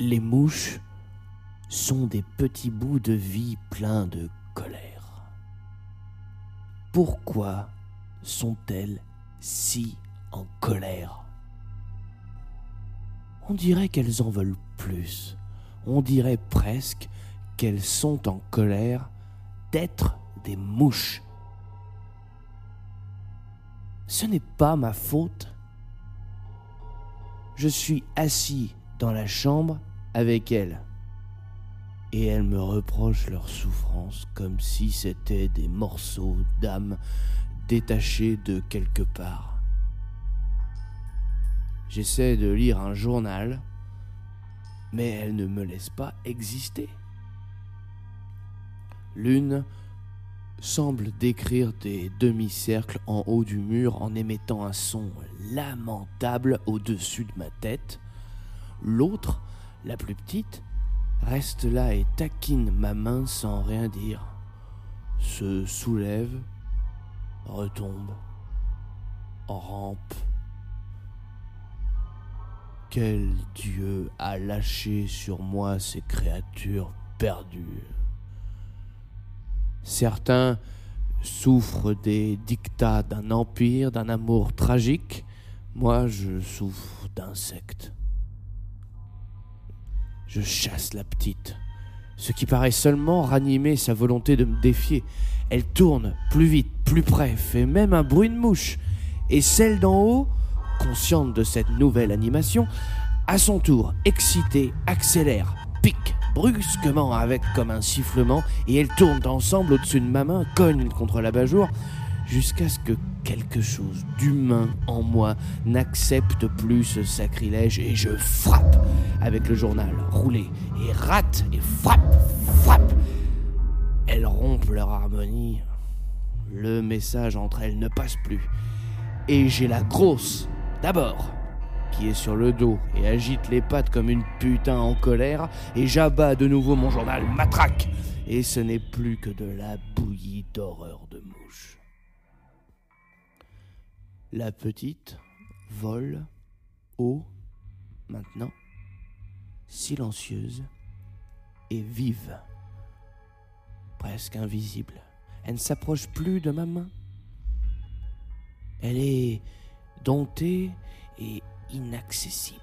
Les mouches sont des petits bouts de vie pleins de colère. Pourquoi sont-elles si en colère? On dirait qu'elles en veulent plus. On dirait presque qu'elles sont en colère d'être des mouches. Ce n'est pas ma faute. Je suis assis dans la chambre avec elles. Et elles me reprochent leur souffrance comme si c'était des morceaux d'âme détachés de quelque part. J'essaie de lire un journal, mais elles ne me laissent pas exister. L'une semble décrire des demi-cercles en haut du mur en émettant un son lamentable au-dessus de ma tête. L'autre, la plus petite, reste là et taquine ma main sans rien dire, se soulève, retombe, rampe. Quel Dieu a lâché sur moi ces créatures perdues? Certains souffrent des dictats d'un empire, d'un amour tragique. Moi, je souffre d'insectes. Je chasse la petite, ce qui paraît seulement ranimer sa volonté de me défier. Elle tourne plus vite, plus près, fait même un bruit de mouche. Et celle d'en haut, consciente de cette nouvelle animation, à son tour, excitée, accélère, pique brusquement avec comme un sifflement et elles tournent ensemble au-dessus de ma main, cognent contre la bajour, jusqu'à ce que quelque chose d'humain en moi n'accepte plus ce sacrilège et je frappe avec le journal roulé et rate et frappe, frappe. Elles rompent leur harmonie. Le message entre elles ne passe plus. Et j'ai la grosse, d'abord, qui est sur le dos et agite les pattes comme une putain en colère, et j'abats de nouveau mon journal matraque. Et ce n'est plus que de la bouillie d'horreur de mouche. La petite vole haut, maintenant, silencieuse et vive, presque invisible. Elle ne s'approche plus de ma main. Elle est domptée et inaccessible.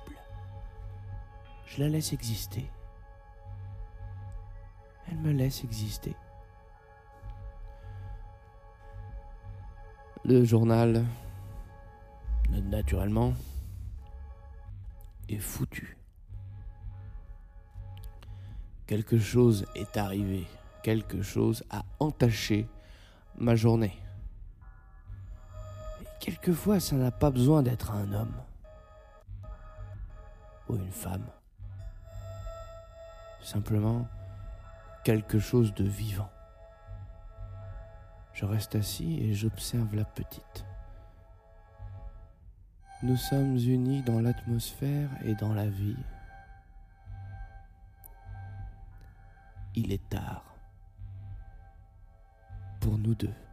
Je la laisse exister. Elle me laisse exister. Le journal, naturellement, est foutu. Quelque chose est arrivé, quelque chose a entaché ma journée. Et quelquefois, ça n'a pas besoin d'être un homme ou une femme. Simplement quelque chose de vivant. Je reste assis et j'observe la petite. Nous sommes unis dans l'atmosphère et dans la vie. Il est tard pour nous deux.